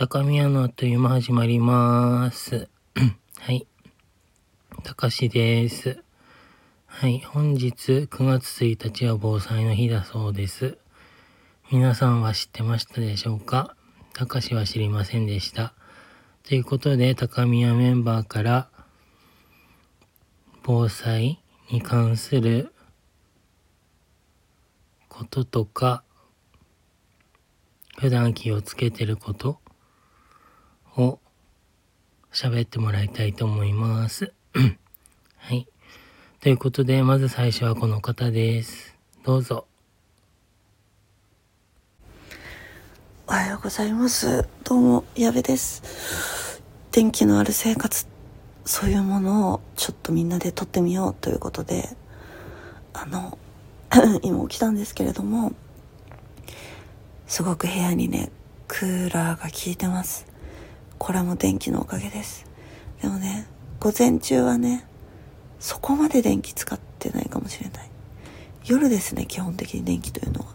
高宮のあっという間始まります。はい。高しです。はい。本日9月1日は防災の日だそうです。皆さんは知ってましたでしょうか？高しは知りませんでした。ということで、高宮メンバーから、防災に関することとか、普段気をつけてることを喋ってもらいたいと思います。はい。ということで、まず最初はこの方です。どうぞ。おはようございます。どうも、矢部です。電気のある生活、そういうものをちょっとみんなで撮ってみようということで、あの、今起きたんですけれども、すごく部屋にね、クーラーが効いてます。これも電気のおかげです。でもね、午前中はね、そこまで電気使ってないかもしれない。夜ですね、基本的に電気というのは。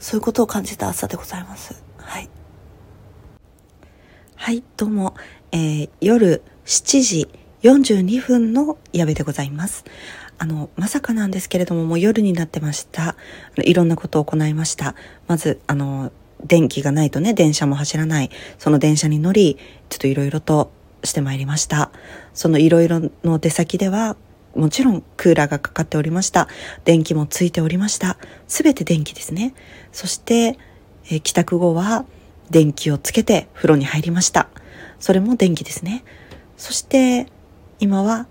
そういうことを感じた朝でございます。はい。はい、どうも、えー夜7時42分の矢部でございます。あの、まさかなんですけれども、もう夜になってました。いろんなことを行いました。まず、あの、電気がないとね、電車も走らない。その電車に乗り、ちょっといろいろとしてまいりました。そのいろいろの出先では、もちろんクーラーがかかっておりました。電気もついておりました。すべて電気ですね。そして、え帰宅後は電気をつけて風呂に入りました。それも電気ですね。そして、今は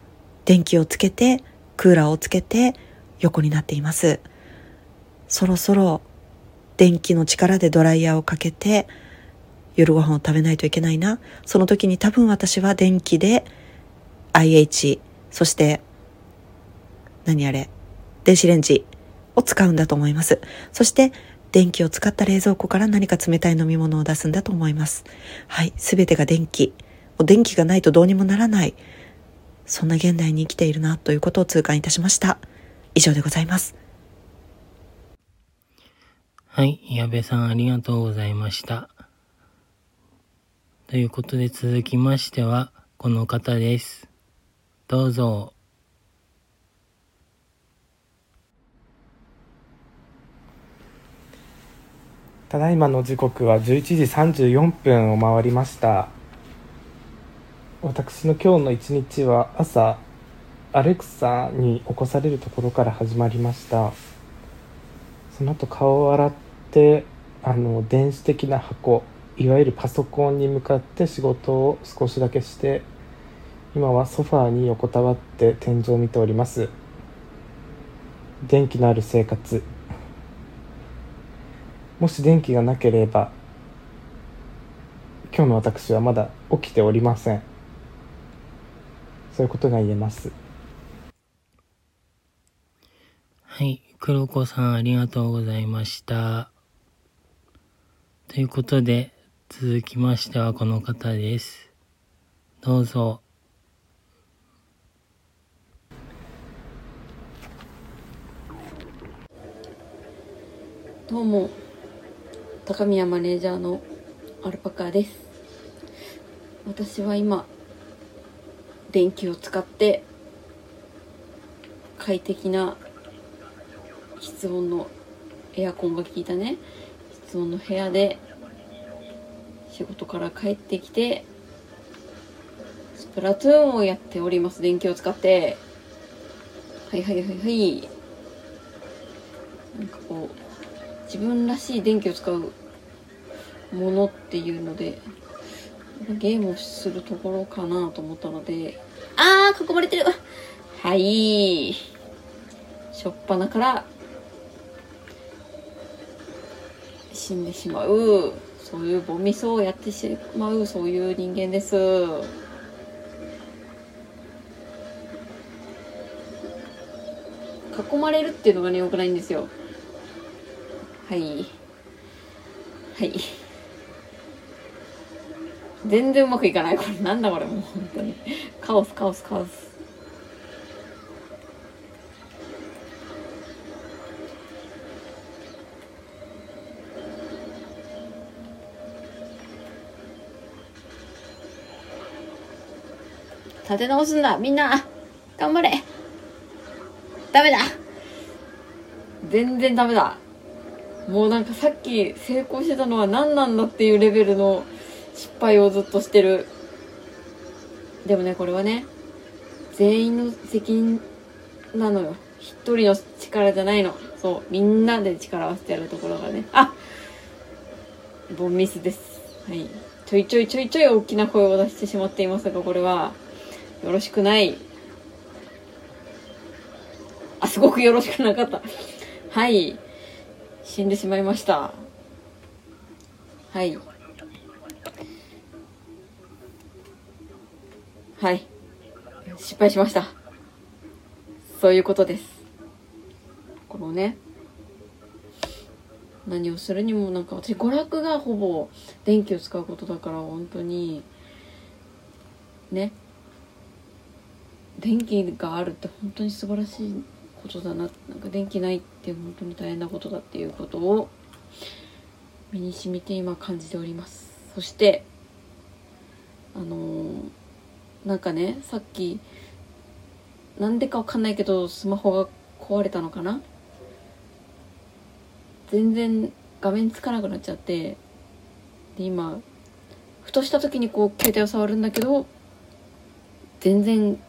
電気をつけて、クーラーをつけて横になっています。そろそろ電気の力でドライヤーをかけて夜ご飯を食べないといけないな。その時に多分私は電気で IH、そして何あれ、電子レンジを使うんだと思います。そして電気を使った冷蔵庫から何か冷たい飲み物を出すんだと思います。はい、すべてが電気。もう電気がないとどうにもならない。そんな現代に生きているなということを痛感いたしました。以上でございます。はい。矢部さんありがとうございました。ということで続きましては、この方です。どうぞ。ただいまの時刻は11時34分を回りました私の今日の一日は朝アレクサに起こされるところから始まりましたその後顔を洗ってあの電子的な箱いわゆるパソコンに向かって仕事を少しだけして今はソファーに横たわって天井を見ております電気のある生活もし電気がなければ今日の私はまだ起きておりませんそういうことが言えますはい。黒子さんありがとうございました。ということで、続きましてはこの方です。どうぞ。どうも高宮マネージャーのアルパカです私は今電気を使って快適な室温のエアコンが効いたね室温の部屋で仕事から帰ってきてスプラトゥーンをやっております。電気を使って。はいはいはいはい。なんかこう自分らしい電気を使うものっていうのでゲームをするところかなと思ったので。あー囲まれてる。はい。しょっぱなから死んでしまう。そういうボミソをやってしまうそういう人間です。囲まれるっていうのがね良くないんですよ。はい。はい。全然うまくいかない。これなんだこれもう本当に。カオスカオスカオス。立て直すんだ。みんな頑張れ。ダメだ。全然ダメだ。もうなんかさっき成功してたのは何なんだっていうレベルの失敗をずっとしてる。でもねこれはね全員の責任なのよ。一人の力じゃないの。そうみんなで力を合わせてやるところがね。あボンミスです。はい。ちょいちょいちょいちょい大きな声を出してしまっていますがこれは。よろしくない。あすごくよろしくなかった。はい。死んでしまいました。はい。はい。失敗しました。そういうことです。このね。何をするにもなんか私娯楽がほぼ電気を使うことだから本当に。ね。電気があるって本当に素晴らしいことだななんか電気ないって本当に大変なことだっていうことを身に染みて今感じております。そしてあのー、なんかねさっきなんでかわかんないけどスマホが壊れたのかな？全然画面つかなくなっちゃってで今ふとした時にこう携帯を触るんだけど全然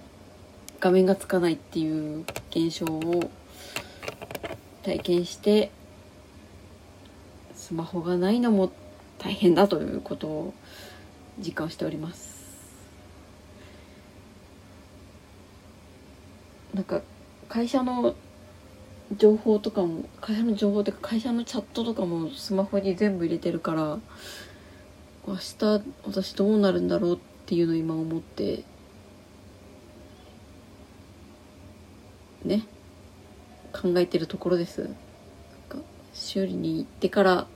画面がつかないっていう現象を体験してスマホがないのも大変だということを実感しております。なんか会社の情報とかも会社の情報っていうか会社のチャットとかもスマホに全部入れてるから明日私どうなるんだろうっていうのを今思ってね考えてるところです。修理に行ってから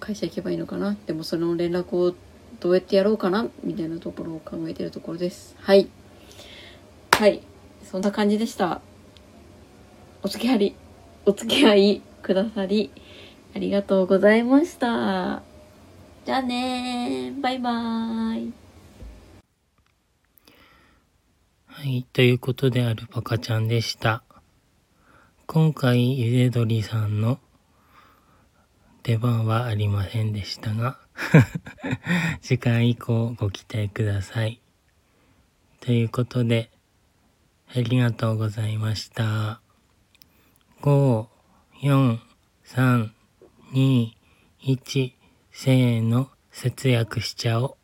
会社行けばいいのかな？でもその連絡をどうやってやろうかな？みたいなところを考えてるところです。はい。はい。そんな感じでした。お付き合いお付き合いくださりありがとうございました。じゃあねバイバーイ。はい、ということでアルパカちゃんでした。今回、ゆで鳥さんの出番はありませんでしたが、次回以降ご期待ください。ということで、ありがとうございました。5、4、3、2、1、せーの、節約しちゃおう。